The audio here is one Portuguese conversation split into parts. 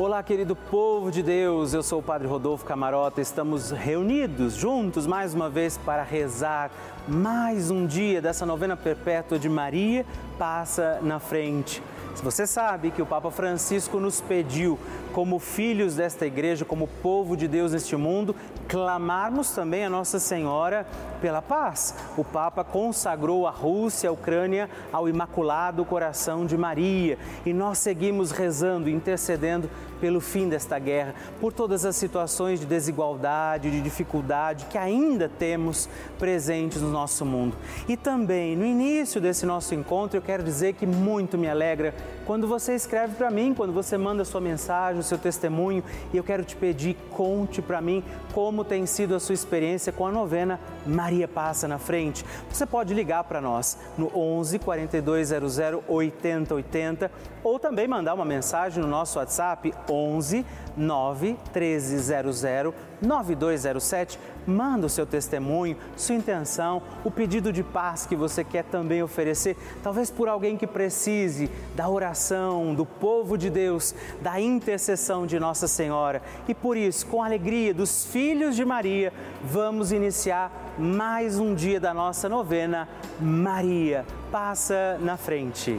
Olá, querido povo de Deus, eu sou o Padre Rodolfo Camarota. Estamos reunidos juntos mais uma vez para rezar mais um dia dessa novena perpétua de Maria passa na frente. Você sabe que o Papa Francisco nos pediu, como filhos desta igreja, como povo de Deus neste mundo, clamarmos também a Nossa Senhora pela paz. O Papa consagrou a Rússia, a Ucrânia ao Imaculado Coração de Maria e nós seguimos rezando, intercedendo pelo fim desta guerra, por todas as situações de desigualdade, de dificuldade que ainda temos presentes no nosso mundo. E também, no início desse nosso encontro, eu quero dizer que muito me alegra quando você escreve para mim, quando você manda sua mensagem, o seu testemunho, e eu quero te pedir, conte para mim como tem sido a sua experiência com a novena Maria Passa na Frente. Você pode ligar para nós no 11 4200 8080 ou também mandar uma mensagem no nosso WhatsApp 11 9 1300 9207. Manda o seu testemunho, sua intenção, o pedido de paz que você quer também oferecer, talvez por alguém que precise da oração do povo de Deus, da intercessão de Nossa Senhora. E por isso, com a alegria dos filhos de Maria, vamos iniciar mais um dia da nossa novena. Maria, passa na frente.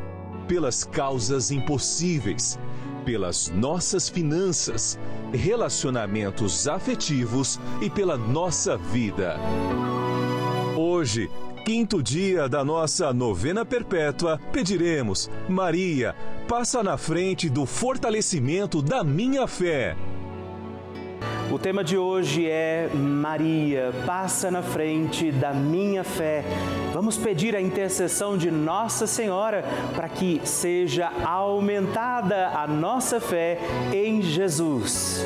pelas causas impossíveis, pelas nossas finanças, relacionamentos afetivos e pela nossa vida. Hoje, quinto dia da nossa novena perpétua, pediremos: Maria, passa na frente do fortalecimento da minha fé. O tema de hoje é Maria, passa na frente da minha fé. Vamos pedir a intercessão de Nossa Senhora para que seja aumentada a nossa fé em Jesus.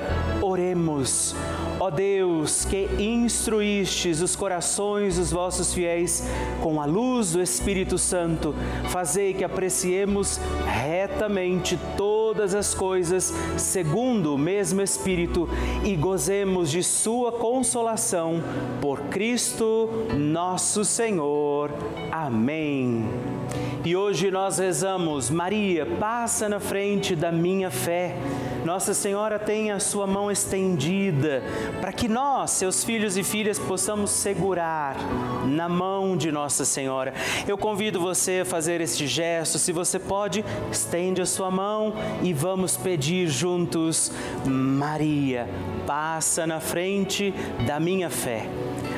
Oremos. Ó Deus, que instruístes os corações dos vossos fiéis com a luz do Espírito Santo, fazei que apreciemos retamente todas as coisas segundo o mesmo Espírito e gozemos de Sua consolação por Cristo nosso Senhor. Amém. E hoje nós rezamos: Maria, passa na frente da minha fé. Nossa Senhora tem a sua mão estendida para que nós, seus filhos e filhas, possamos segurar na mão de Nossa Senhora. Eu convido você a fazer este gesto. Se você pode, estende a sua mão e vamos pedir juntos: Maria, passa na frente da minha fé.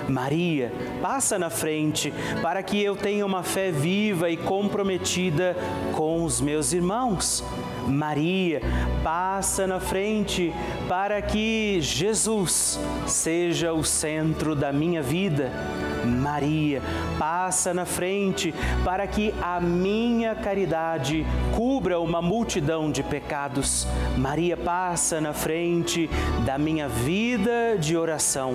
Maria, passa na frente para que eu tenha uma fé viva e comprometida com os meus irmãos. Maria, passa na frente para que Jesus seja o centro da minha vida. Maria, passa na frente para que a minha caridade cubra uma multidão de pecados. Maria, passa na frente da minha vida de oração.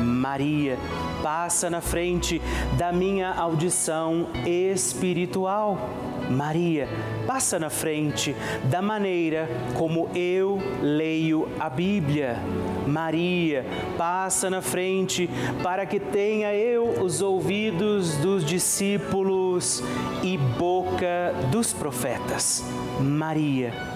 Maria, passa na frente da minha audição espiritual. Maria, passa na frente da maneira como eu leio a Bíblia. Maria, passa na frente para que tenha eu os ouvidos dos discípulos e boca dos profetas. Maria,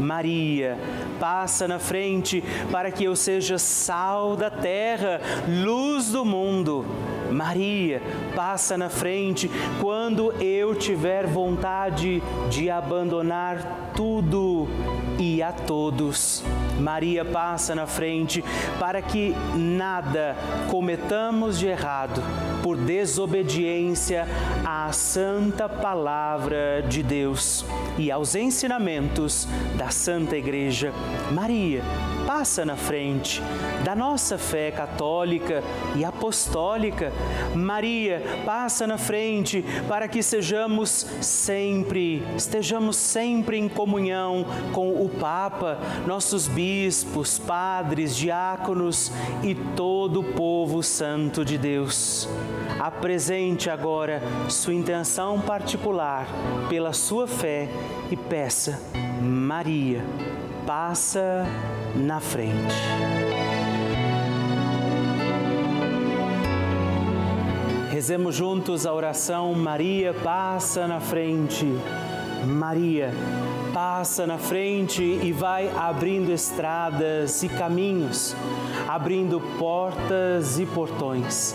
Maria, passa na frente para que eu seja sal da terra, luz do mundo. Maria, passa na frente quando eu tiver vontade de abandonar tudo e a todos. Maria passa na frente para que nada cometamos de errado por desobediência à santa palavra de Deus e aos ensinamentos da Santa Igreja. Maria, passa na frente da nossa fé católica e apostólica. Maria, passa na frente para que sejamos sempre, estejamos sempre em comunhão com o Papa, nossos bispos, padres, diáconos e todo o povo santo de Deus. Apresente agora sua intenção particular pela sua fé e peça, Maria, passa na frente. Rezemos juntos a oração Maria passa na frente. Maria passa na frente e vai abrindo estradas e caminhos, abrindo portas e portões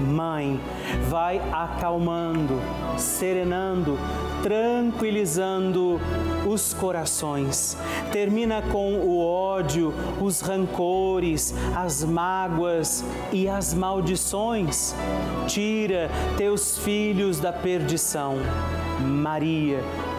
Mãe, vai acalmando, serenando, tranquilizando os corações. Termina com o ódio, os rancores, as mágoas e as maldições. Tira teus filhos da perdição. Maria,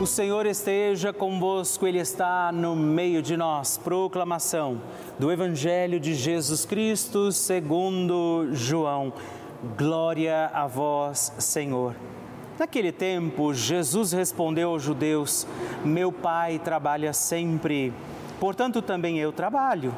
O Senhor esteja convosco, Ele está no meio de nós. Proclamação do Evangelho de Jesus Cristo segundo João. Glória a vós, Senhor. Naquele tempo, Jesus respondeu aos judeus: Meu pai trabalha sempre, portanto também eu trabalho.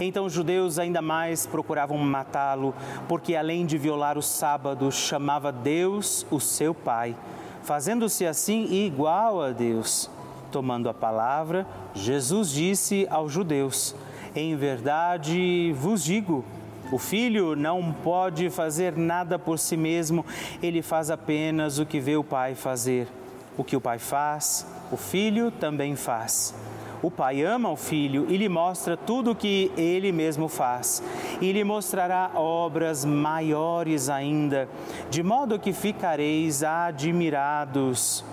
Então os judeus ainda mais procuravam matá-lo, porque além de violar o sábado, chamava Deus o seu pai fazendo-se assim igual a Deus. Tomando a palavra, Jesus disse aos judeus: Em verdade vos digo, o filho não pode fazer nada por si mesmo, ele faz apenas o que vê o pai fazer. O que o pai faz, o filho também faz. O Pai ama o Filho e lhe mostra tudo o que ele mesmo faz, e lhe mostrará obras maiores ainda, de modo que ficareis admirados.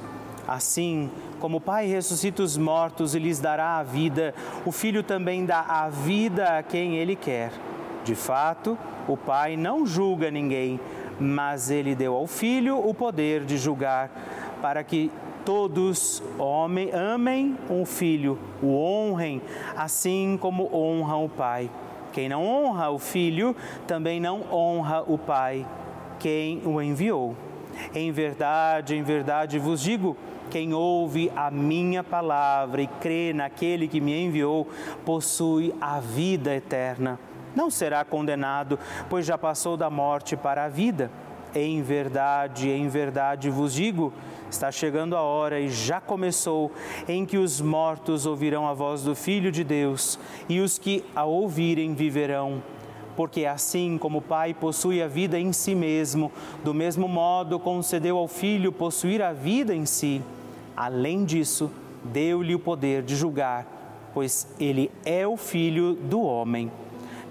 Assim, como o Pai ressuscita os mortos e lhes dará a vida, o Filho também dá a vida a quem ele quer. De fato, o Pai não julga ninguém, mas ele deu ao Filho o poder de julgar, para que todos homem, amem o Filho, o honrem, assim como honram o Pai. Quem não honra o Filho, também não honra o Pai, quem o enviou. Em verdade, em verdade vos digo: quem ouve a minha palavra e crê naquele que me enviou, possui a vida eterna. Não será condenado, pois já passou da morte para a vida. Em verdade, em verdade vos digo: Está chegando a hora e já começou em que os mortos ouvirão a voz do Filho de Deus e os que a ouvirem viverão. Porque assim como o Pai possui a vida em si mesmo, do mesmo modo concedeu ao Filho possuir a vida em si. Além disso, deu-lhe o poder de julgar, pois ele é o Filho do homem.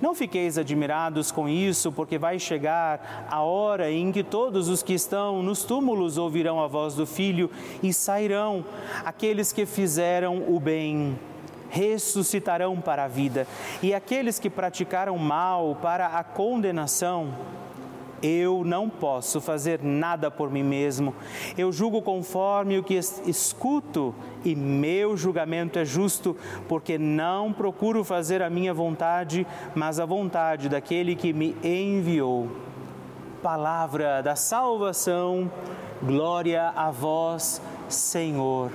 Não fiqueis admirados com isso, porque vai chegar a hora em que todos os que estão nos túmulos ouvirão a voz do Filho e sairão. Aqueles que fizeram o bem ressuscitarão para a vida, e aqueles que praticaram mal para a condenação eu não posso fazer nada por mim mesmo. Eu julgo conforme o que escuto, e meu julgamento é justo, porque não procuro fazer a minha vontade, mas a vontade daquele que me enviou. Palavra da salvação, glória a vós, Senhor.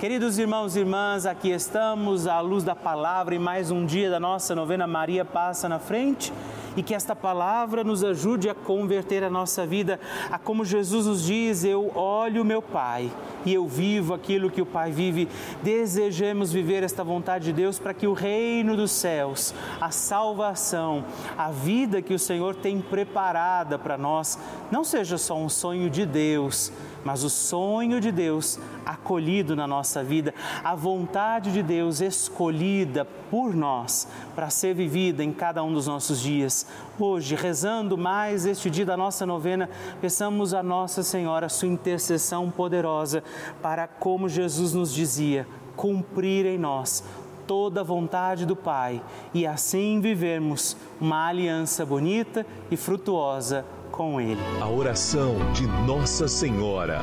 Queridos irmãos e irmãs, aqui estamos à luz da palavra e mais um dia da nossa novena Maria passa na frente e que esta palavra nos ajude a converter a nossa vida a como Jesus nos diz: Eu olho meu Pai e eu vivo aquilo que o Pai vive. Desejemos viver esta vontade de Deus para que o reino dos céus, a salvação, a vida que o Senhor tem preparada para nós, não seja só um sonho de Deus, mas o sonho de Deus acolhido na nossa vida, a vontade de Deus escolhida por nós para ser vivida em cada um dos nossos dias. Hoje, rezando mais este dia da nossa novena, peçamos a Nossa Senhora sua intercessão poderosa para, como Jesus nos dizia, cumprir em nós toda a vontade do Pai e assim vivermos uma aliança bonita e frutuosa com Ele. A oração de Nossa Senhora.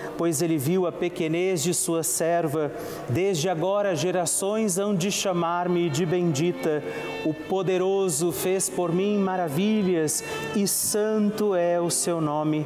pois ele viu a pequenez de sua serva. Desde agora gerações hão de chamar-me de bendita. O poderoso fez por mim maravilhas e santo é o seu nome.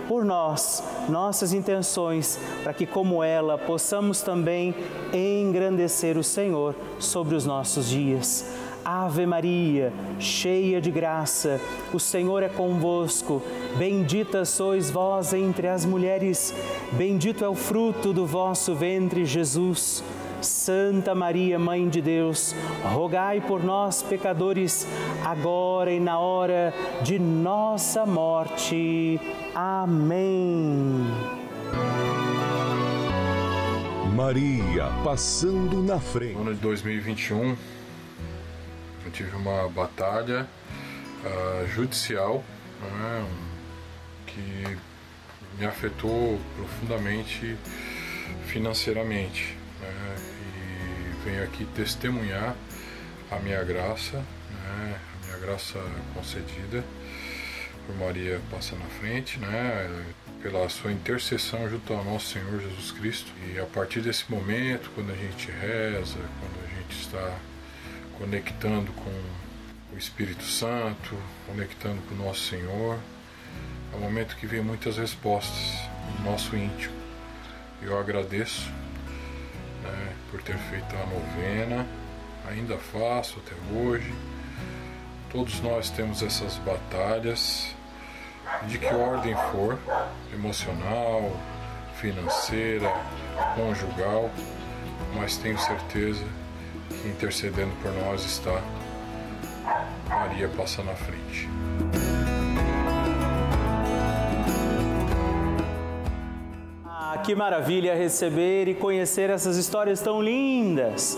por nós, nossas intenções, para que, como ela, possamos também engrandecer o Senhor sobre os nossos dias. Ave Maria, cheia de graça, o Senhor é convosco. Bendita sois vós entre as mulheres, bendito é o fruto do vosso ventre, Jesus. Santa Maria, Mãe de Deus, rogai por nós, pecadores, agora e na hora de nossa morte. Amém. Maria passando na frente. No ano de 2021, eu tive uma batalha uh, judicial né, que me afetou profundamente financeiramente venho aqui testemunhar a minha graça, né, a minha graça concedida por Maria passa na frente, né, pela sua intercessão junto ao nosso Senhor Jesus Cristo. E a partir desse momento, quando a gente reza, quando a gente está conectando com o Espírito Santo, conectando com o nosso Senhor, é um momento que vem muitas respostas no nosso íntimo. Eu agradeço né, por ter feito a novena, ainda faço até hoje. Todos nós temos essas batalhas, de que ordem for, emocional, financeira, conjugal, mas tenho certeza que intercedendo por nós está Maria passa na frente. Que maravilha receber e conhecer essas histórias tão lindas.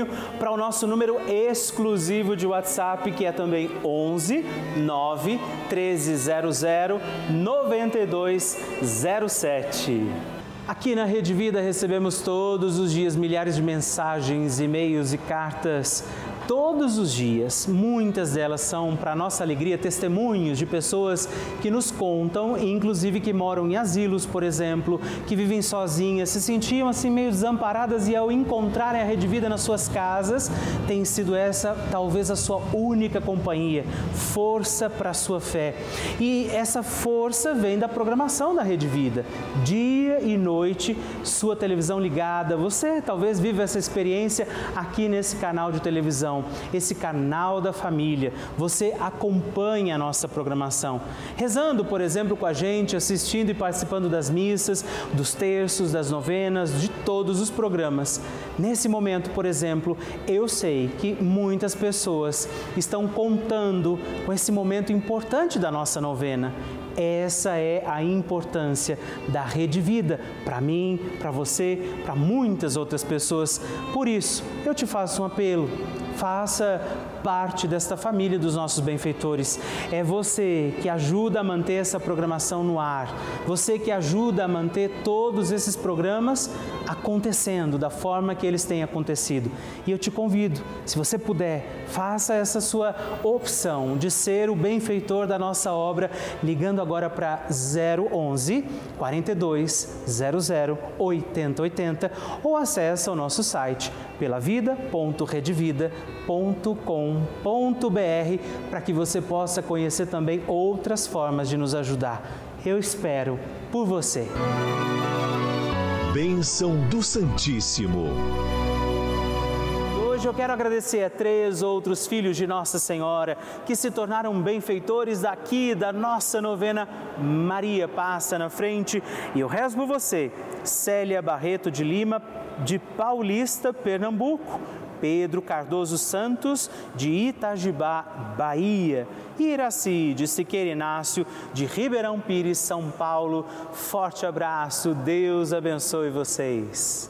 para o nosso número exclusivo de WhatsApp, que é também 11 9 1300 9207. Aqui na Rede Vida recebemos todos os dias milhares de mensagens, e-mails e cartas todos os dias. Muitas delas são, para nossa alegria, testemunhos de pessoas que nos contam, inclusive que moram em asilos, por exemplo, que vivem sozinhas, se sentiam assim meio desamparadas e ao encontrarem a Rede Vida nas suas casas, tem sido essa talvez a sua única companhia, força para a sua fé. E essa força vem da programação da Rede Vida. Dia e noite, sua televisão ligada. Você talvez vive essa experiência aqui nesse canal de televisão esse canal da família. Você acompanha a nossa programação, rezando, por exemplo, com a gente, assistindo e participando das missas, dos terços, das novenas, de todos os programas. Nesse momento, por exemplo, eu sei que muitas pessoas estão contando com esse momento importante da nossa novena. Essa é a importância da Rede Vida para mim, para você, para muitas outras pessoas. Por isso, eu te faço um apelo faça parte desta família dos nossos benfeitores. É você que ajuda a manter essa programação no ar, você que ajuda a manter todos esses programas acontecendo da forma que eles têm acontecido. E eu te convido, se você puder, faça essa sua opção de ser o benfeitor da nossa obra, ligando agora para 011 42 00 80 80 ou acesse o nosso site pelavida.redvida.com www.credvida.com.br para que você possa conhecer também outras formas de nos ajudar. Eu espero por você. Bênção do Santíssimo. Hoje eu quero agradecer a três outros filhos de Nossa Senhora que se tornaram benfeitores daqui da nossa novena Maria Passa na Frente. E eu rezo por você, Célia Barreto de Lima, de Paulista, Pernambuco. Pedro Cardoso Santos, de Itajibá, Bahia, Iraci, de Siqueira Inácio, de Ribeirão Pires, São Paulo. Forte abraço, Deus abençoe vocês.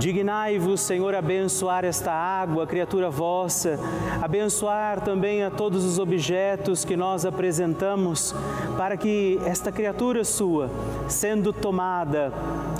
Dignai-vos, Senhor, abençoar esta água, criatura vossa, abençoar também a todos os objetos que nós apresentamos, para que esta criatura sua, sendo tomada,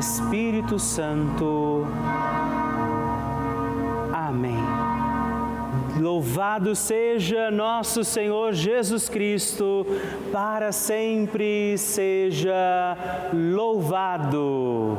Espírito Santo. Louvado seja nosso Senhor Jesus Cristo, para sempre seja louvado.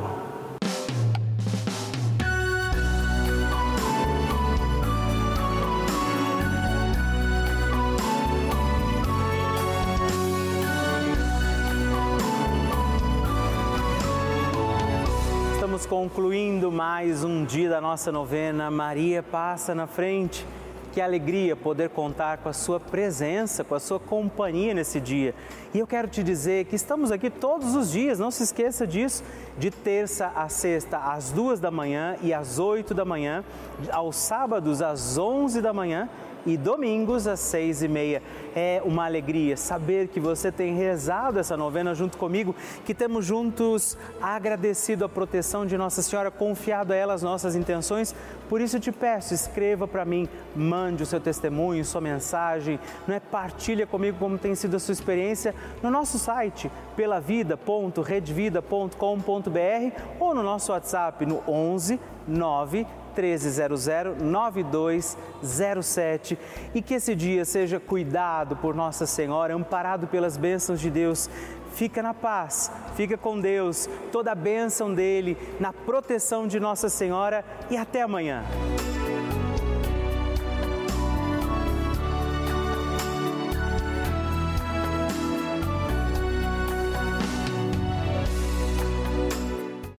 Concluindo mais um dia da nossa novena. Maria passa na frente. Que alegria poder contar com a sua presença, com a sua companhia nesse dia. E eu quero te dizer que estamos aqui todos os dias, não se esqueça disso, de terça a sexta às duas da manhã e às oito da manhã, aos sábados às onze da manhã e domingos às seis e meia. É uma alegria saber que você tem rezado essa novena junto comigo, que temos juntos agradecido a proteção de Nossa Senhora, confiado a ela as nossas intenções. Por isso te peço, escreva para mim, mande o seu testemunho, sua mensagem, não é? partilha comigo como tem sido a sua experiência no nosso site pelavida.redvida.com.br ou no nosso WhatsApp no 11 9 1300 9207 e que esse dia seja cuidado por Nossa Senhora, amparado pelas bênçãos de Deus. Fica na paz, fica com Deus, toda a bênção dele, na proteção de Nossa Senhora e até amanhã.